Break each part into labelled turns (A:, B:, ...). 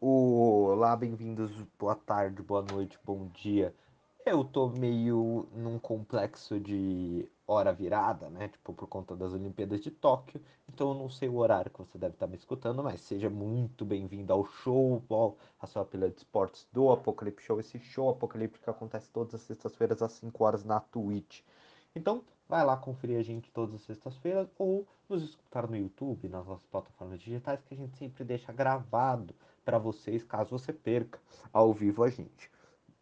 A: Olá, bem-vindos, boa tarde, boa noite, bom dia. Eu tô meio num complexo de hora virada, né? Tipo, por conta das Olimpíadas de Tóquio. Então eu não sei o horário que você deve estar me escutando, mas seja muito bem-vindo ao show, a sua pilha de esportes do Apocalipse Show. Esse show apocalíptico acontece todas as sextas-feiras às 5 horas na Twitch. Então, vai lá conferir a gente todas as sextas-feiras ou nos escutar no YouTube, nas nossas plataformas digitais, que a gente sempre deixa gravado para vocês, caso você perca ao vivo a gente.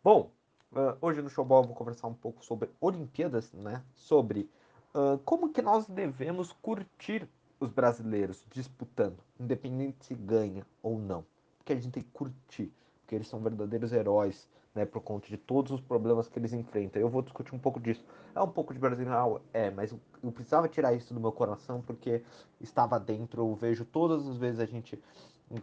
A: Bom, uh, hoje no Showball eu vou conversar um pouco sobre Olimpíadas, né? Sobre uh, como que nós devemos curtir os brasileiros disputando, independente se ganha ou não. Porque a gente tem que curtir, porque eles são verdadeiros heróis né, por conta de todos os problemas que eles enfrentam. Eu vou discutir um pouco disso. É um pouco de brasileiro, é, mas eu precisava tirar isso do meu coração porque estava dentro. Eu vejo todas as vezes a gente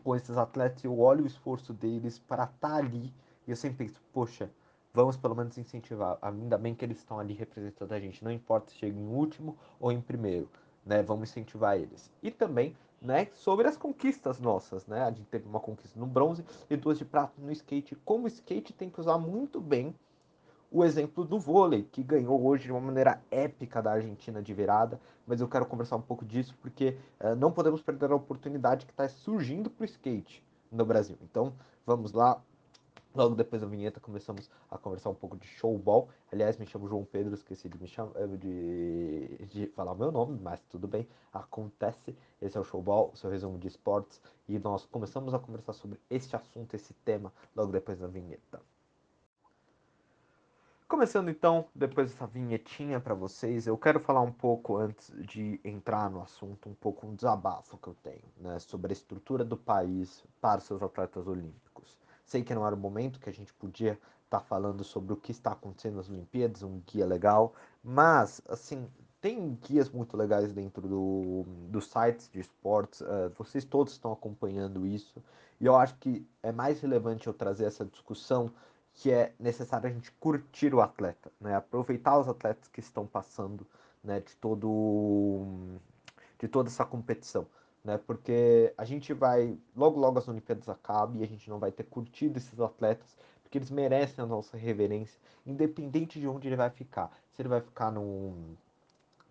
A: com esses atletas, eu olho o esforço deles para estar tá ali e eu sempre penso, poxa, vamos pelo menos incentivar. Ainda bem que eles estão ali representando a gente, não importa se chega em último ou em primeiro, né? Vamos incentivar eles. E também né, sobre as conquistas nossas, né? A gente teve uma conquista no bronze e duas de prata no skate. Como o skate tem que usar muito bem o exemplo do vôlei, que ganhou hoje de uma maneira épica da Argentina de virada, mas eu quero conversar um pouco disso porque uh, não podemos perder a oportunidade que está surgindo para o skate no Brasil. Então, vamos lá, Logo depois da vinheta começamos a conversar um pouco de showball. Aliás, me chamo João Pedro, esqueci de me chamar de, de falar o meu nome, mas tudo bem, acontece. Esse é o showball, o seu resumo de esportes, e nós começamos a conversar sobre este assunto, esse tema, logo depois da vinheta. Começando então, depois dessa vinhetinha para vocês, eu quero falar um pouco antes de entrar no assunto, um pouco um desabafo que eu tenho, né, sobre a estrutura do país para seus atletas olímpicos. Sei que não era o momento que a gente podia estar tá falando sobre o que está acontecendo nas Olimpíadas, um guia legal, mas, assim, tem guias muito legais dentro do, dos sites de esportes, uh, vocês todos estão acompanhando isso, e eu acho que é mais relevante eu trazer essa discussão que é necessário a gente curtir o atleta, né? aproveitar os atletas que estão passando né, de, todo, de toda essa competição né? Porque a gente vai logo logo as Olimpíadas acabam e a gente não vai ter curtido esses atletas porque eles merecem a nossa reverência, independente de onde ele vai ficar. Se ele vai ficar no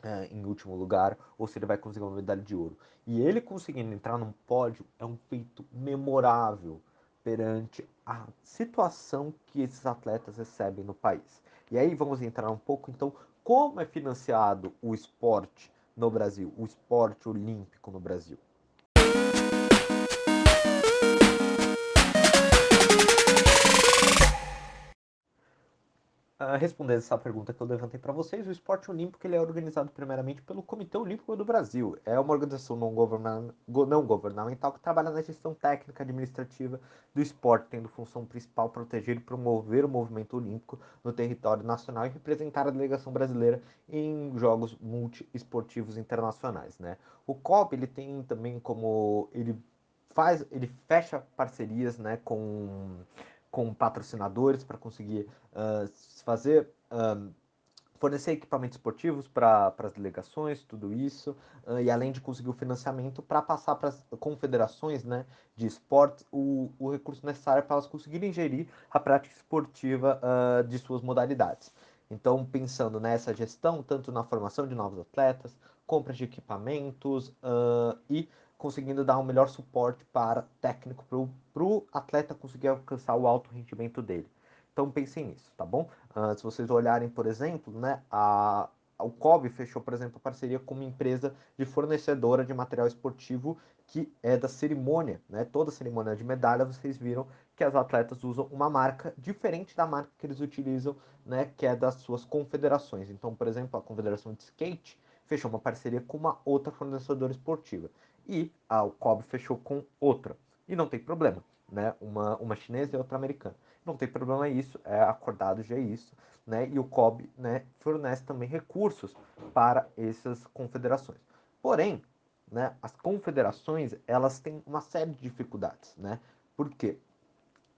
A: é, em último lugar ou se ele vai conseguir uma medalha de ouro. E ele conseguindo entrar num pódio é um feito memorável perante a situação que esses atletas recebem no país. E aí vamos entrar um pouco então como é financiado o esporte no Brasil, o esporte olímpico no Brasil. Respondendo essa pergunta que eu levantei para vocês, o esporte olímpico ele é organizado primeiramente pelo Comitê Olímpico do Brasil. É uma organização não, governamental, não governamental que trabalha na gestão técnica administrativa do esporte, tendo função principal proteger e promover o movimento olímpico no território nacional e representar a delegação brasileira em jogos multiesportivos internacionais. Né? O COB ele tem também como ele faz, ele fecha parcerias né, com com patrocinadores para conseguir uh, fazer um, fornecer equipamentos esportivos para as delegações, tudo isso, uh, e além de conseguir o financiamento para passar para as confederações né, de esportes o, o recurso necessário para elas conseguirem gerir a prática esportiva uh, de suas modalidades. Então, pensando nessa gestão, tanto na formação de novos atletas, compras de equipamentos uh, e conseguindo dar um melhor suporte para técnico para o atleta conseguir alcançar o alto rendimento dele. Então pensem nisso, tá bom? Uh, se vocês olharem, por exemplo, né, a, o COB fechou, por exemplo, parceria com uma empresa de fornecedora de material esportivo que é da cerimônia, né? Toda cerimônia de medalha, vocês viram que as atletas usam uma marca diferente da marca que eles utilizam, né? Que é das suas confederações. Então, por exemplo, a Confederação de Skate fechou uma parceria com uma outra fornecedora esportiva e a, COB fechou com outra. E não tem problema, né? Uma, uma chinesa e outra americana. Não tem problema isso, é acordado já isso, né? E o COB né, fornece também recursos para essas confederações. Porém, né, as confederações elas têm uma série de dificuldades, né? Por quê?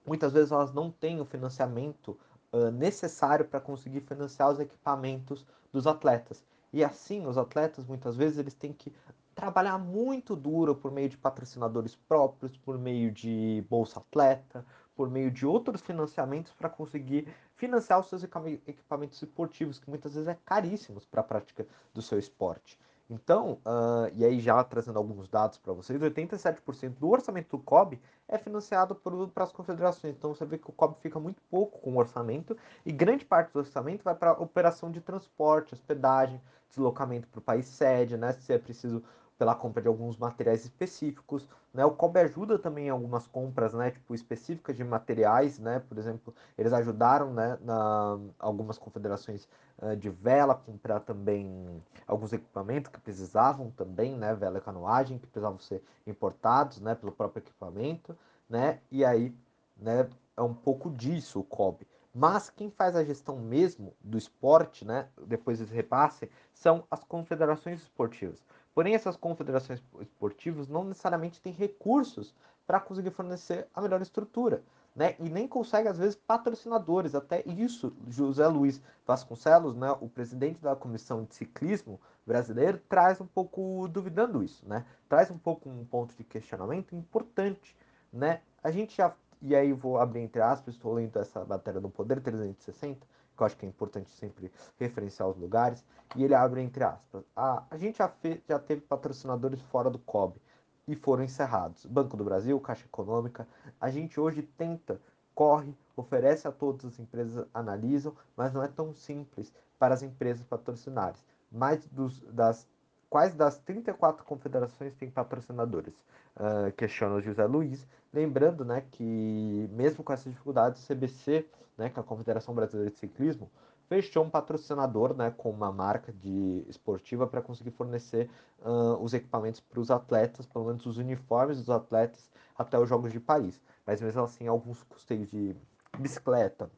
A: Muitas vezes elas não têm o financiamento uh, necessário para conseguir financiar os equipamentos dos atletas. E assim, os atletas muitas vezes eles têm que trabalhar muito duro por meio de patrocinadores próprios, por meio de Bolsa Atleta, por meio de outros financiamentos para conseguir financiar os seus equipamentos esportivos, que muitas vezes é caríssimos para a prática do seu esporte. Então, uh, e aí já trazendo alguns dados para vocês, 87% do orçamento do COB é financiado para as confederações. Então você vê que o COB fica muito pouco com o orçamento e grande parte do orçamento vai para operação de transporte, hospedagem, deslocamento para o país sede, né? Se é preciso pela compra de alguns materiais específicos, né? O COB ajuda também em algumas compras, né? Tipo específicas de materiais, né? Por exemplo, eles ajudaram, né? Na algumas confederações uh, de vela comprar também alguns equipamentos que precisavam também, né? Vela e canoagem que precisavam ser importados, né? Pelo próprio equipamento, né? E aí, né? É um pouco disso o COB. Mas quem faz a gestão mesmo do esporte, né? Depois desse repasse, são as confederações esportivas. Porém, essas confederações esportivas não necessariamente têm recursos para conseguir fornecer a melhor estrutura. Né? E nem consegue, às vezes, patrocinadores. Até isso, José Luiz Vasconcelos, né, o presidente da Comissão de Ciclismo brasileiro, traz um pouco duvidando isso, né? Traz um pouco um ponto de questionamento importante, né? A gente já, e aí vou abrir entre aspas, estou lendo essa matéria do Poder 360, que eu acho que é importante sempre referenciar os lugares, e ele abre entre aspas. Ah, a gente já, fez, já teve patrocinadores fora do COB e foram encerrados. Banco do Brasil, Caixa Econômica. A gente hoje tenta, corre, oferece a todas as empresas, analisam, mas não é tão simples para as empresas patrocinarem. Mais dos, das quais das 34 confederações têm patrocinadores? Uh, questiona o José Luiz. Lembrando né, que, mesmo com essas dificuldades, o CBC, né, que é a Confederação Brasileira de Ciclismo, fechou um patrocinador né, com uma marca de esportiva para conseguir fornecer uh, os equipamentos para os atletas, pelo menos os uniformes dos atletas, até os Jogos de Paris. Mas mesmo assim, alguns custeios de bicicleta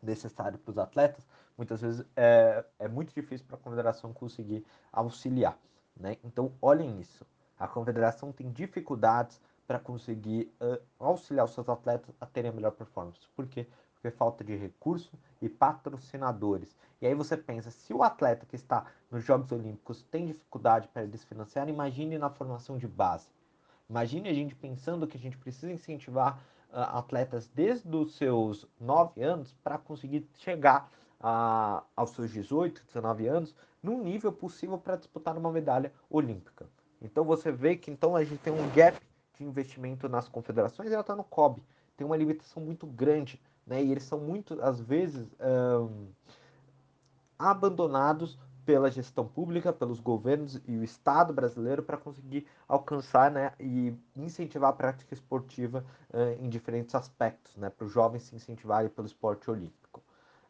A: necessário para os atletas, muitas vezes é, é muito difícil para a confederação conseguir auxiliar. Né? Então, olhem isso. A confederação tem dificuldades para conseguir uh, auxiliar os seus atletas a terem a melhor performance. Por quê? Porque falta de recurso e patrocinadores. E aí você pensa, se o atleta que está nos Jogos Olímpicos tem dificuldade para desfinanciar, imagine na formação de base. Imagine a gente pensando que a gente precisa incentivar uh, atletas desde os seus 9 anos para conseguir chegar uh, aos seus 18, 19 anos num nível possível para disputar uma medalha olímpica. Então você vê que então a gente tem um gap de investimento nas confederações e ela está no COB. Tem uma limitação muito grande né? E eles são muito, às vezes, abandonados pela gestão pública, pelos governos e o Estado brasileiro para conseguir alcançar né, e incentivar a prática esportiva uh, em diferentes aspectos, né, para os jovens se incentivarem pelo esporte olímpico.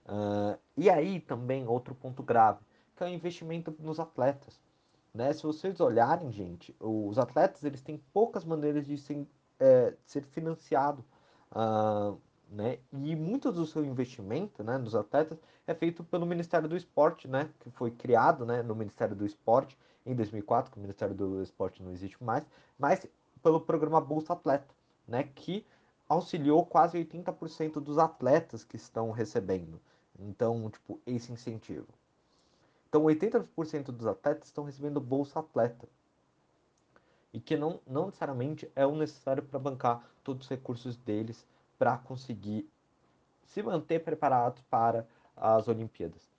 A: Uh, e aí também outro ponto grave, que é o investimento nos atletas. Né? Se vocês olharem, gente, os atletas eles têm poucas maneiras de ser, é, ser financiado. Uh, né? E muito do seu investimento, né, dos atletas é feito pelo Ministério do Esporte, né, que foi criado, né, no Ministério do Esporte em 2004, que o Ministério do Esporte não existe mais, mas pelo programa Bolsa Atleta, né, que auxiliou quase 80% dos atletas que estão recebendo. Então, tipo, esse incentivo. Então, 80% dos atletas estão recebendo Bolsa Atleta. E que não, não necessariamente é o necessário para bancar todos os recursos deles para conseguir se manter preparados para as Olimpíadas,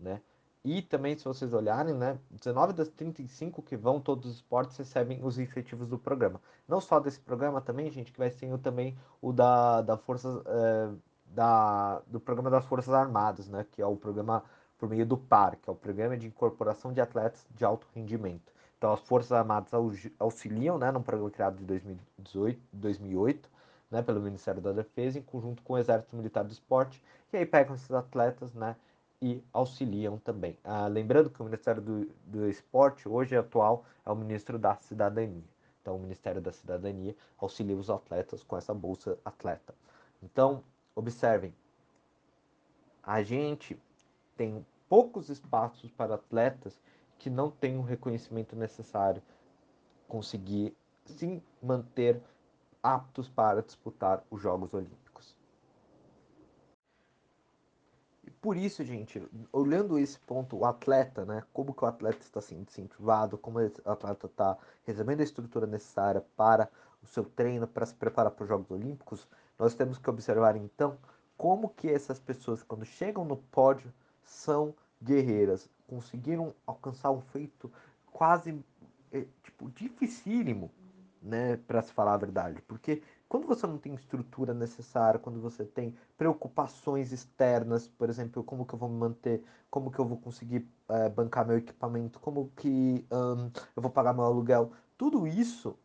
A: né? E também, se vocês olharem, né, 19 das 35 que vão todos os esportes recebem os incentivos do programa. Não só desse programa também, gente, que vai ser também o da, da Forças, é, da, do programa das Forças Armadas, né, que é o programa por meio do PAR, que é o Programa de Incorporação de Atletas de Alto Rendimento. Então, as Forças Armadas auxiliam, né, num programa criado de 2018, 2008, né, pelo Ministério da Defesa, em conjunto com o Exército Militar do Esporte, e aí pegam esses atletas né, e auxiliam também. Ah, lembrando que o Ministério do, do Esporte, hoje atual, é o Ministro da Cidadania. Então, o Ministério da Cidadania auxilia os atletas com essa bolsa atleta. Então, observem, a gente tem poucos espaços para atletas que não têm o reconhecimento necessário conseguir se manter aptos para disputar os Jogos Olímpicos. por isso, gente, olhando esse ponto, o atleta, né? Como que o atleta está sendo incentivado, como o atleta está recebendo a estrutura necessária para o seu treino, para se preparar para os Jogos Olímpicos, nós temos que observar então como que essas pessoas, quando chegam no pódio, são guerreiras, conseguiram alcançar um feito quase é, tipo dificílimo, né, para se falar a verdade, porque quando você não tem estrutura necessária, quando você tem preocupações externas, por exemplo, como que eu vou me manter, como que eu vou conseguir é, bancar meu equipamento, como que eu vou pagar meu aluguel, tudo isso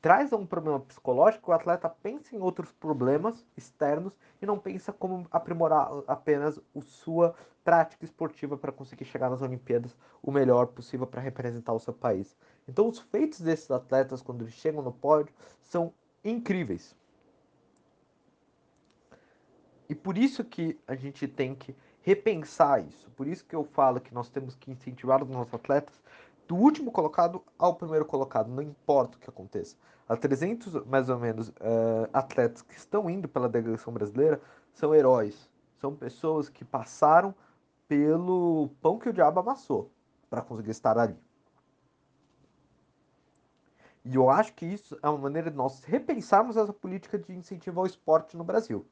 A: traz um problema psicológico, o atleta pensa em outros problemas externos e não pensa como aprimorar apenas a sua prática esportiva para conseguir chegar nas Olimpíadas o melhor possível para representar o seu país. Então, os feitos desses atletas quando eles chegam no pódio são incríveis. E por isso que a gente tem que repensar isso. Por isso que eu falo que nós temos que incentivar os nossos atletas do último colocado ao primeiro colocado, não importa o que aconteça. Há 300, mais ou menos, uh, atletas que estão indo pela delegação brasileira são heróis. São pessoas que passaram pelo pão que o diabo amassou para conseguir estar ali. E eu acho que isso é uma maneira de nós repensarmos essa política de incentivo ao esporte no Brasil,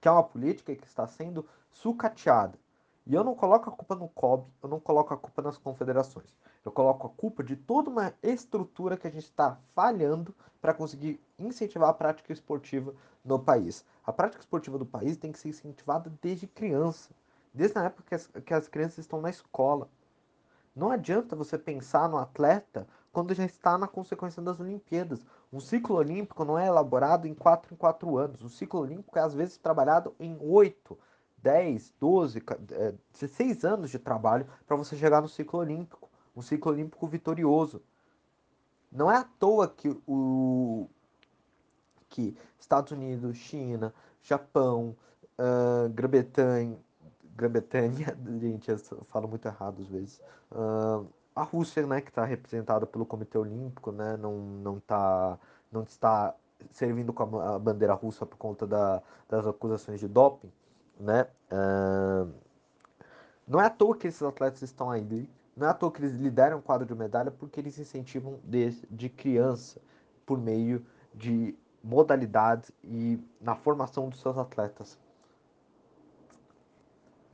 A: que é uma política que está sendo sucateada. E eu não coloco a culpa no COB, eu não coloco a culpa nas confederações. Eu coloco a culpa de toda uma estrutura que a gente está falhando para conseguir incentivar a prática esportiva no país. A prática esportiva do país tem que ser incentivada desde criança, desde a época que as, que as crianças estão na escola. Não adianta você pensar no atleta quando já está na consequência das Olimpíadas. Um ciclo olímpico não é elaborado em 4 em 4 anos. O ciclo olímpico é às vezes trabalhado em 8, 10, 12, 16 anos de trabalho para você chegar no ciclo olímpico. Um ciclo olímpico vitorioso. Não é à toa que o que Estados Unidos, China, Japão, uh, Grã-Bretanha, Grã-Bretanha, gente, eu falo muito errado às vezes, uh, a Rússia, né, que está representada pelo Comitê Olímpico, né, não, não, tá, não está servindo com a bandeira russa por conta da, das acusações de doping, né, uh, não é à toa que esses atletas estão aí, não é à toa que eles lideram o quadro de medalha porque eles incentivam desde criança por meio de modalidades e na formação dos seus atletas.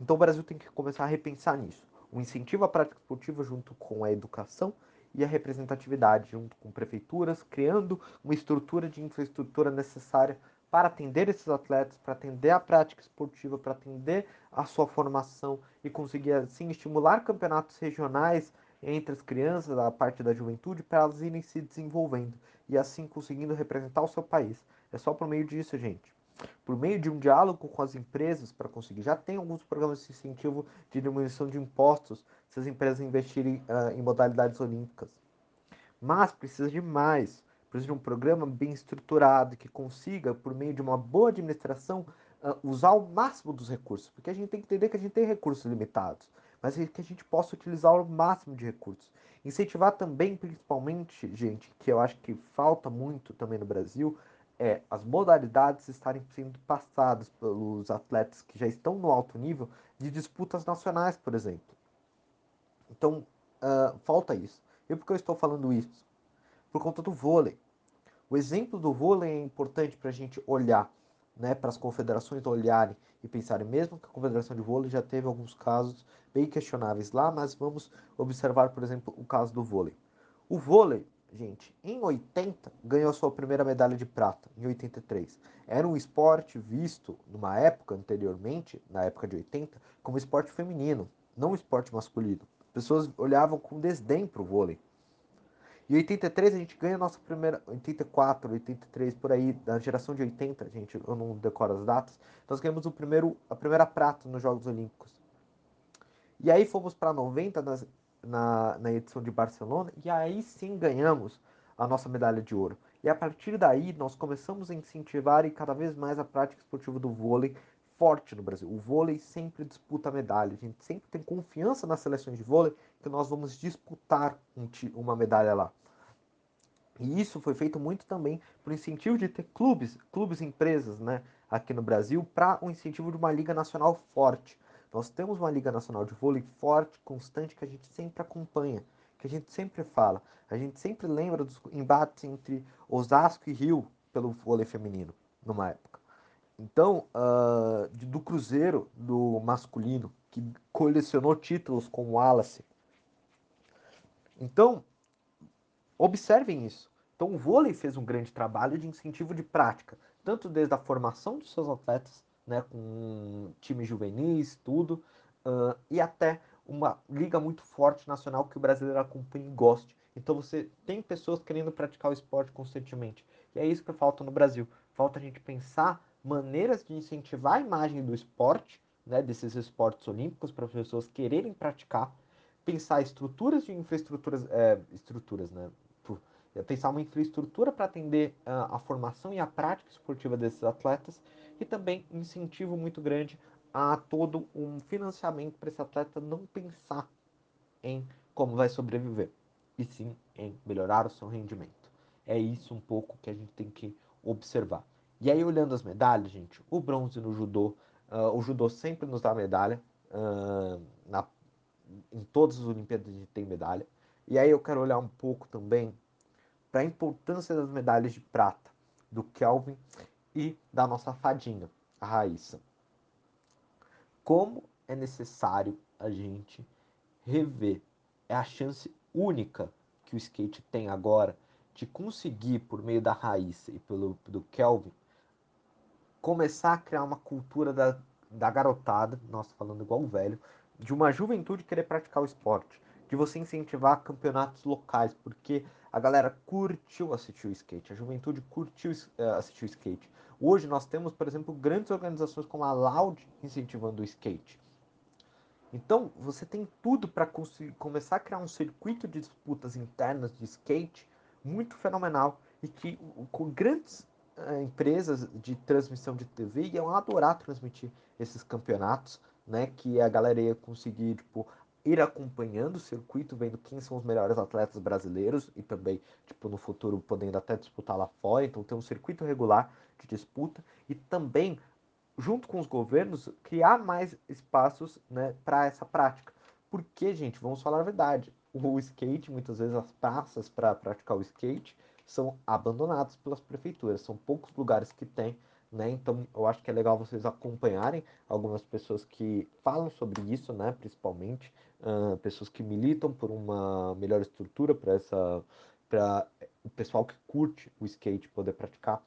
A: Então o Brasil tem que começar a repensar nisso. O incentivo à prática esportiva junto com a educação e a representatividade, junto com prefeituras, criando uma estrutura de infraestrutura necessária para atender esses atletas, para atender a prática esportiva, para atender a sua formação e conseguir assim estimular campeonatos regionais entre as crianças, a parte da juventude, para elas irem se desenvolvendo e assim conseguindo representar o seu país. É só por meio disso, gente. Por meio de um diálogo com as empresas para conseguir. Já tem alguns programas de incentivo de diminuição de impostos se as empresas investirem uh, em modalidades olímpicas. Mas precisa de mais precisa de um programa bem estruturado que consiga, por meio de uma boa administração, uh, usar o máximo dos recursos. Porque a gente tem que entender que a gente tem recursos limitados, mas que a gente possa utilizar o máximo de recursos. Incentivar também, principalmente, gente, que eu acho que falta muito também no Brasil, é as modalidades estarem sendo passadas pelos atletas que já estão no alto nível de disputas nacionais, por exemplo. Então, uh, falta isso. E por que eu estou falando isso? Por conta do vôlei. O exemplo do vôlei é importante para a gente olhar, né, para as confederações olharem e pensarem, mesmo que a confederação de vôlei já teve alguns casos bem questionáveis lá, mas vamos observar, por exemplo, o caso do vôlei. O vôlei, gente, em 80 ganhou a sua primeira medalha de prata, em 83. Era um esporte visto numa época anteriormente, na época de 80, como esporte feminino, não esporte masculino. As pessoas olhavam com desdém para o vôlei. Em 83 a gente ganha a nossa primeira. 84, 83, por aí, da geração de 80, gente, eu não decoro as datas. Nós ganhamos o primeiro, a primeira prata nos Jogos Olímpicos. E aí fomos para 90 nas, na, na edição de Barcelona, e aí sim ganhamos a nossa medalha de ouro. E a partir daí nós começamos a incentivar e cada vez mais a prática esportiva do vôlei forte no Brasil. O vôlei sempre disputa medalha. A gente sempre tem confiança nas seleções de vôlei que nós vamos disputar um, uma medalha lá. E isso foi feito muito também por incentivo de ter clubes, clubes e empresas, né, aqui no Brasil, para o um incentivo de uma liga nacional forte. Nós temos uma Liga Nacional de Vôlei forte, constante, que a gente sempre acompanha, que a gente sempre fala. A gente sempre lembra dos embates entre Osasco e Rio pelo vôlei feminino, numa época. Então, uh, do Cruzeiro, do masculino, que colecionou títulos com o Wallace. Então, observem isso. Então, o vôlei fez um grande trabalho de incentivo de prática, tanto desde a formação dos seus atletas, né, com time juvenis, tudo, uh, e até uma liga muito forte nacional que o brasileiro acompanhe e goste. Então, você tem pessoas querendo praticar o esporte constantemente. E é isso que falta no Brasil. Falta a gente pensar maneiras de incentivar a imagem do esporte, né, desses esportes olímpicos, para as pessoas quererem praticar, pensar estruturas de infraestruturas, é, estruturas, né, pensar uma infraestrutura para atender uh, a formação e a prática esportiva desses atletas e também incentivo muito grande a todo um financiamento para esse atleta não pensar em como vai sobreviver, e sim em melhorar o seu rendimento. É isso um pouco que a gente tem que observar. E aí, olhando as medalhas, gente, o bronze no judô, uh, o judô sempre nos dá medalha, uh, na, em todas as Olimpíadas a gente tem medalha. E aí eu quero olhar um pouco também para a importância das medalhas de prata do Kelvin e da nossa fadinha, a Raíssa. Como é necessário a gente rever, é a chance única que o skate tem agora de conseguir, por meio da Raíssa e pelo do Kelvin, começar a criar uma cultura da, da garotada, nossa, falando igual o velho, de uma juventude querer praticar o esporte, de você incentivar campeonatos locais, porque a galera curtiu assistir o skate, a juventude curtiu uh, assistir o skate. Hoje nós temos, por exemplo, grandes organizações como a Loud incentivando o skate. Então, você tem tudo para começar a criar um circuito de disputas internas de skate muito fenomenal e que com grandes uh, empresas de transmissão de TV iam adorar transmitir esses campeonatos, né, que a galera ia conseguir tipo, ir acompanhando o circuito, vendo quem são os melhores atletas brasileiros e também, tipo, no futuro podendo até disputar lá fora. Então, ter um circuito regular de disputa e também, junto com os governos, criar mais espaços né, para essa prática. Porque, gente, vamos falar a verdade, o skate, muitas vezes as praças para praticar o skate são abandonadas pelas prefeituras, são poucos lugares que tem né? Então eu acho que é legal vocês acompanharem algumas pessoas que falam sobre isso, né? Principalmente uh, pessoas que militam por uma melhor estrutura para essa, para o pessoal que curte o skate poder praticar.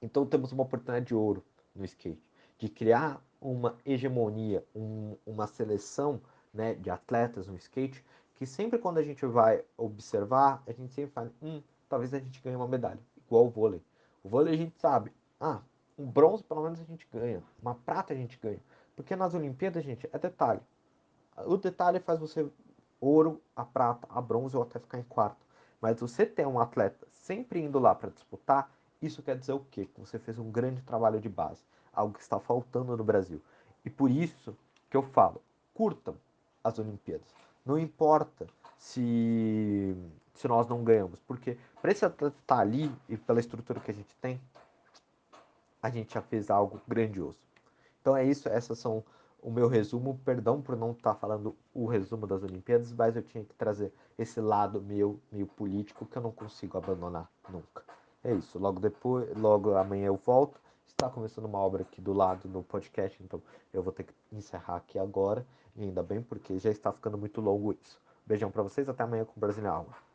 A: Então temos uma oportunidade de ouro no skate, de criar uma hegemonia, um, uma seleção né, de atletas no skate, que sempre quando a gente vai observar, a gente sempre fala, hum, talvez a gente ganhe uma medalha, igual o vôlei. O vôlei a gente sabe, ah, um bronze pelo menos a gente ganha, uma prata a gente ganha. Porque nas Olimpíadas, gente, é detalhe. O detalhe faz você ouro, a prata, a bronze ou até ficar em quarto. Mas você ter um atleta sempre indo lá para disputar, isso quer dizer o quê? Que você fez um grande trabalho de base, algo que está faltando no Brasil. E por isso que eu falo, curtam as Olimpíadas. Não importa se, se nós não ganhamos, porque para esse atleta estar tá ali e pela estrutura que a gente tem, a gente já fez algo grandioso. Então é isso, essas são o meu resumo. Perdão por não estar tá falando o resumo das Olimpíadas, mas eu tinha que trazer esse lado meu, meio político, que eu não consigo abandonar nunca. É isso. Logo depois, logo amanhã eu volto. Está começando uma obra aqui do lado no podcast, então eu vou ter que encerrar aqui agora. E ainda bem, porque já está ficando muito longo isso. Beijão para vocês, até amanhã com o Brasil Alma.